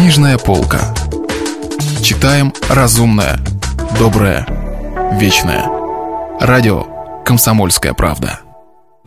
Книжная полка. Читаем разумное, доброе, вечное. Радио «Комсомольская правда».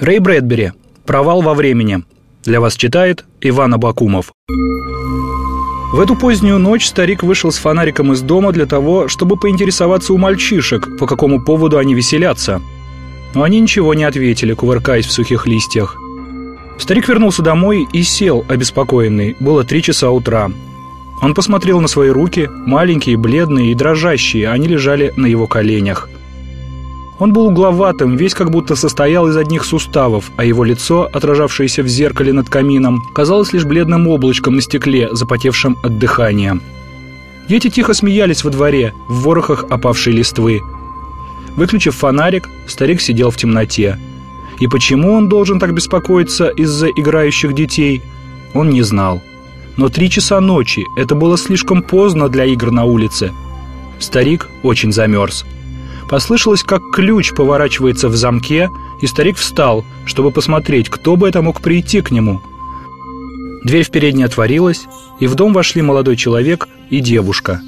Рэй Брэдбери. «Провал во времени». Для вас читает Иван Абакумов. В эту позднюю ночь старик вышел с фонариком из дома для того, чтобы поинтересоваться у мальчишек, по какому поводу они веселятся. Но они ничего не ответили, кувыркаясь в сухих листьях. Старик вернулся домой и сел, обеспокоенный. Было три часа утра. Он посмотрел на свои руки, маленькие, бледные и дрожащие, они лежали на его коленях. Он был угловатым, весь как будто состоял из одних суставов, а его лицо, отражавшееся в зеркале над камином, казалось лишь бледным облачком на стекле, запотевшим от дыхания. Дети тихо смеялись во дворе, в ворохах опавшей листвы. Выключив фонарик, старик сидел в темноте. И почему он должен так беспокоиться из-за играющих детей, он не знал. Но три часа ночи – это было слишком поздно для игр на улице. Старик очень замерз. Послышалось, как ключ поворачивается в замке, и старик встал, чтобы посмотреть, кто бы это мог прийти к нему. Дверь в передней отворилась, и в дом вошли молодой человек и девушка.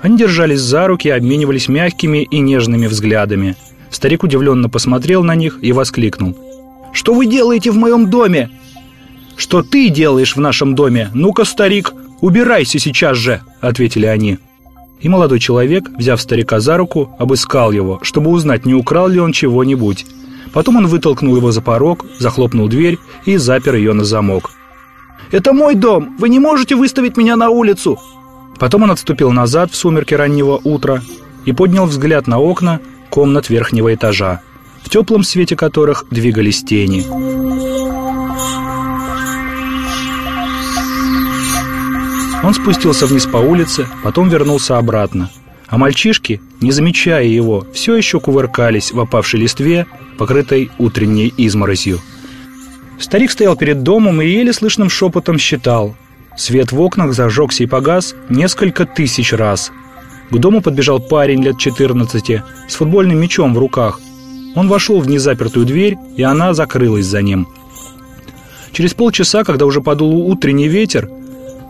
Они держались за руки и обменивались мягкими и нежными взглядами. Старик удивленно посмотрел на них и воскликнул. «Что вы делаете в моем доме?» «Что ты делаешь в нашем доме? Ну-ка, старик, убирайся сейчас же!» – ответили они. И молодой человек, взяв старика за руку, обыскал его, чтобы узнать, не украл ли он чего-нибудь. Потом он вытолкнул его за порог, захлопнул дверь и запер ее на замок. «Это мой дом! Вы не можете выставить меня на улицу!» Потом он отступил назад в сумерки раннего утра и поднял взгляд на окна комнат верхнего этажа, в теплом свете которых двигались тени. Он спустился вниз по улице, потом вернулся обратно. А мальчишки, не замечая его, все еще кувыркались в опавшей листве, покрытой утренней изморозью. Старик стоял перед домом и еле слышным шепотом считал. Свет в окнах зажегся и погас несколько тысяч раз. К дому подбежал парень лет 14 с футбольным мячом в руках. Он вошел в незапертую дверь, и она закрылась за ним. Через полчаса, когда уже подул утренний ветер,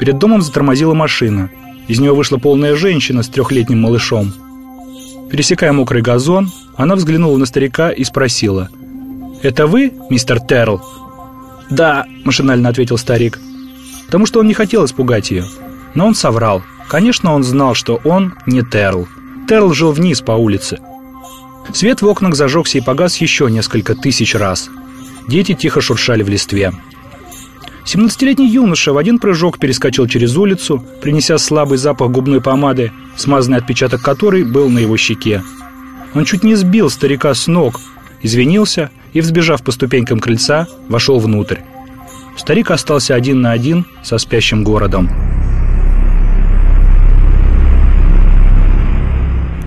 Перед домом затормозила машина. Из нее вышла полная женщина с трехлетним малышом. Пересекая мокрый газон, она взглянула на старика и спросила. «Это вы, мистер Терл?» «Да», – машинально ответил старик. Потому что он не хотел испугать ее. Но он соврал. Конечно, он знал, что он не Терл. Терл жил вниз по улице. Свет в окнах зажегся и погас еще несколько тысяч раз. Дети тихо шуршали в листве. 17-летний юноша в один прыжок перескочил через улицу, принеся слабый запах губной помады, смазанный отпечаток которой был на его щеке. Он чуть не сбил старика с ног, извинился и, взбежав по ступенькам крыльца, вошел внутрь. Старик остался один на один со спящим городом.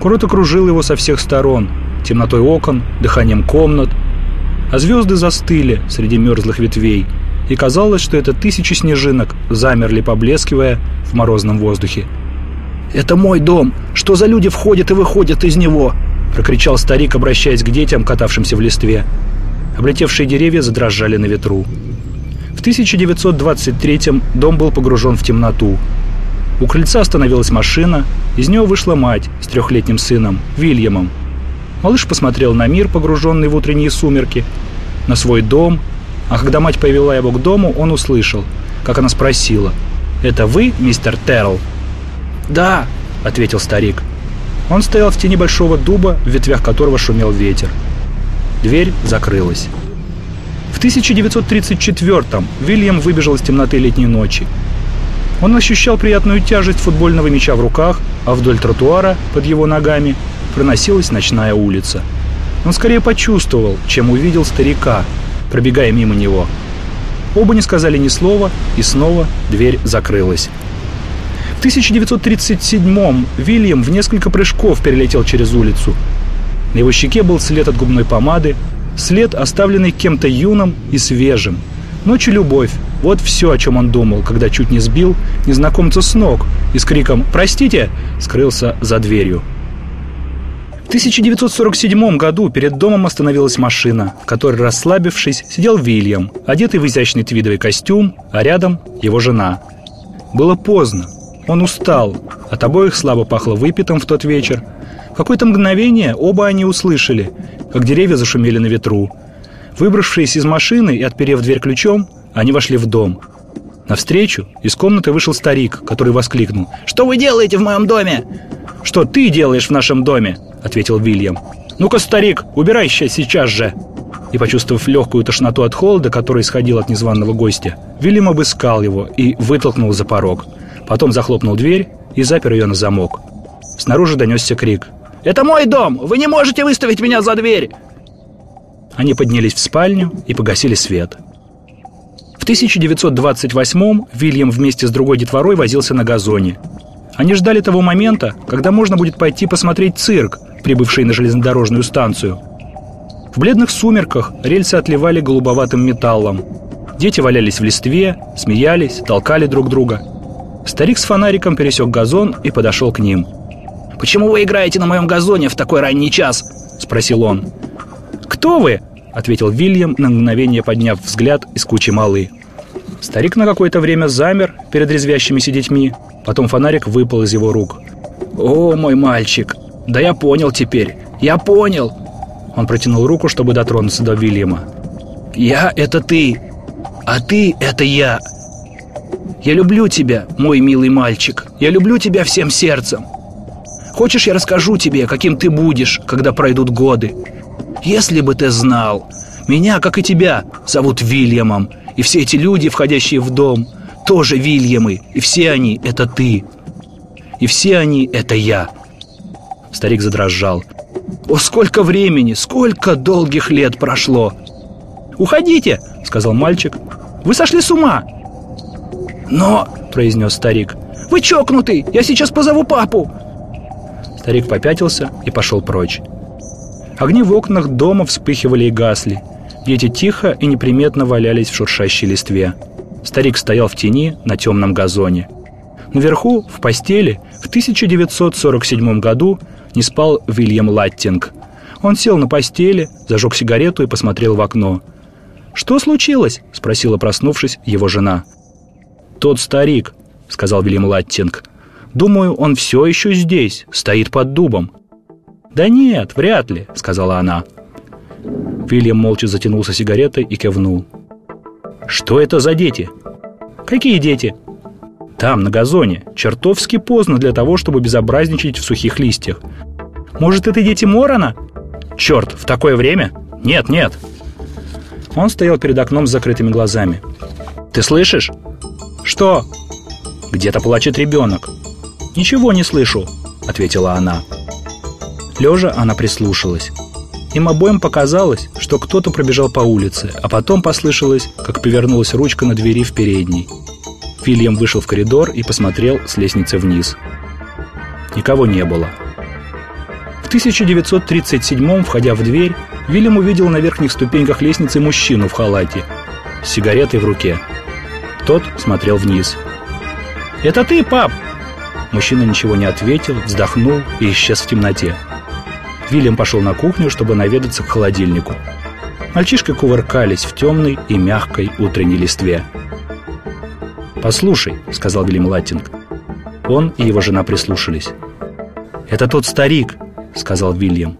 Город окружил его со всех сторон, темнотой окон, дыханием комнат, а звезды застыли среди мерзлых ветвей – и казалось, что это тысячи снежинок замерли, поблескивая в морозном воздухе. «Это мой дом! Что за люди входят и выходят из него?» – прокричал старик, обращаясь к детям, катавшимся в листве. Облетевшие деревья задрожали на ветру. В 1923-м дом был погружен в темноту. У крыльца остановилась машина, из нее вышла мать с трехлетним сыном, Вильямом. Малыш посмотрел на мир, погруженный в утренние сумерки, на свой дом а когда мать повела его к дому, он услышал, как она спросила. «Это вы, мистер Терл?» «Да», — ответил старик. Он стоял в тени большого дуба, в ветвях которого шумел ветер. Дверь закрылась. В 1934-м Вильям выбежал из темноты летней ночи. Он ощущал приятную тяжесть футбольного мяча в руках, а вдоль тротуара, под его ногами, проносилась ночная улица. Он скорее почувствовал, чем увидел старика, пробегая мимо него. Оба не сказали ни слова, и снова дверь закрылась. В 1937-м Вильям в несколько прыжков перелетел через улицу. На его щеке был след от губной помады, след, оставленный кем-то юным и свежим. Ночь и любовь – вот все, о чем он думал, когда чуть не сбил незнакомца с ног и с криком «Простите!» скрылся за дверью. В 1947 году перед домом остановилась машина, в которой, расслабившись, сидел Вильям, одетый в изящный твидовый костюм, а рядом его жена. Было поздно. Он устал. От обоих слабо пахло выпитым в тот вечер. В какое-то мгновение оба они услышали, как деревья зашумели на ветру. Выбравшись из машины и отперев дверь ключом, они вошли в дом. Навстречу из комнаты вышел старик, который воскликнул «Что вы делаете в моем доме?» «Что ты делаешь в нашем доме?» – ответил Вильям. «Ну-ка, старик, убирайся сейчас же!» И, почувствовав легкую тошноту от холода, который исходил от незваного гостя, Вильям обыскал его и вытолкнул за порог. Потом захлопнул дверь и запер ее на замок. Снаружи донесся крик. «Это мой дом! Вы не можете выставить меня за дверь!» Они поднялись в спальню и погасили свет. В 1928-м Вильям вместе с другой детворой возился на газоне. Они ждали того момента, когда можно будет пойти посмотреть цирк, прибывший на железнодорожную станцию. В бледных сумерках рельсы отливали голубоватым металлом. Дети валялись в листве, смеялись, толкали друг друга. Старик с фонариком пересек газон и подошел к ним. «Почему вы играете на моем газоне в такой ранний час?» – спросил он. «Кто вы?» — ответил Вильям, на мгновение подняв взгляд из кучи малы. Старик на какое-то время замер перед резвящимися детьми, потом фонарик выпал из его рук. «О, мой мальчик! Да я понял теперь! Я понял!» Он протянул руку, чтобы дотронуться до Вильяма. «Я — это ты, а ты — это я!» «Я люблю тебя, мой милый мальчик! Я люблю тебя всем сердцем!» Хочешь, я расскажу тебе, каким ты будешь, когда пройдут годы? Если бы ты знал, меня, как и тебя, зовут Вильямом, и все эти люди, входящие в дом, тоже Вильямы, и все они — это ты. И все они — это я. Старик задрожал. О, сколько времени, сколько долгих лет прошло! «Уходите!» — сказал мальчик. «Вы сошли с ума!» «Но!» — произнес старик. «Вы чокнутый! Я сейчас позову папу!» Старик попятился и пошел прочь. Огни в окнах дома вспыхивали и гасли. Дети тихо и неприметно валялись в шуршащей листве. Старик стоял в тени на темном газоне. Наверху, в постели, в 1947 году не спал Вильям Латтинг. Он сел на постели, зажег сигарету и посмотрел в окно. «Что случилось?» – спросила, проснувшись, его жена. «Тот старик», – сказал Вильям Латтинг. «Думаю, он все еще здесь, стоит под дубом». «Да нет, вряд ли», — сказала она. Вильям молча затянулся сигаретой и кивнул. «Что это за дети?» «Какие дети?» «Там, на газоне. Чертовски поздно для того, чтобы безобразничать в сухих листьях. Может, это дети Морона?» «Черт, в такое время?» «Нет, нет». Он стоял перед окном с закрытыми глазами. «Ты слышишь?» «Что?» «Где-то плачет ребенок». «Ничего не слышу», — ответила она. Лежа она прислушалась. Им обоим показалось, что кто-то пробежал по улице, а потом послышалось, как повернулась ручка на двери в передней. Вильям вышел в коридор и посмотрел с лестницы вниз. Никого не было. В 1937-м, входя в дверь, Вильям увидел на верхних ступеньках лестницы мужчину в халате с сигаретой в руке. Тот смотрел вниз. «Это ты, пап?» Мужчина ничего не ответил, вздохнул и исчез в темноте. Вильям пошел на кухню, чтобы наведаться к холодильнику. Мальчишки кувыркались в темной и мягкой утренней листве. «Послушай», — сказал Вильям Латтинг. Он и его жена прислушались. «Это тот старик», — сказал Вильям.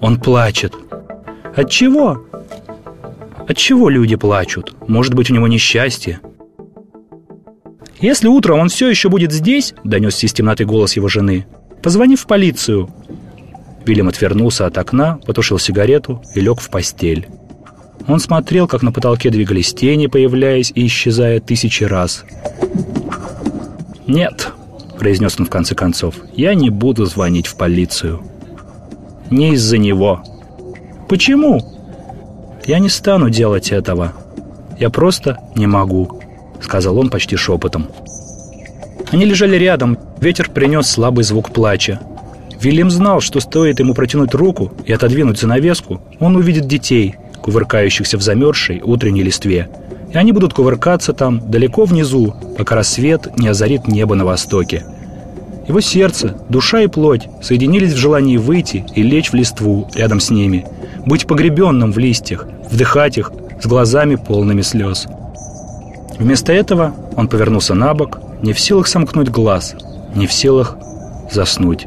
«Он плачет». «От чего?» «От чего люди плачут? Может быть, у него несчастье?» «Если утром он все еще будет здесь», — донесся из темноты голос его жены, — «позвони в полицию. Вильям отвернулся от окна, потушил сигарету и лег в постель. Он смотрел, как на потолке двигались тени, появляясь и исчезая тысячи раз. «Нет», — произнес он в конце концов, — «я не буду звонить в полицию». «Не из-за него». «Почему?» «Я не стану делать этого. Я просто не могу», — сказал он почти шепотом. Они лежали рядом, ветер принес слабый звук плача. Вильям знал, что стоит ему протянуть руку и отодвинуть занавеску, он увидит детей, кувыркающихся в замерзшей утренней листве. И они будут кувыркаться там, далеко внизу, пока рассвет не озарит небо на востоке. Его сердце, душа и плоть соединились в желании выйти и лечь в листву рядом с ними, быть погребенным в листьях, вдыхать их с глазами полными слез. Вместо этого Он повернулся на бок, не в силах сомкнуть глаз, не в силах заснуть.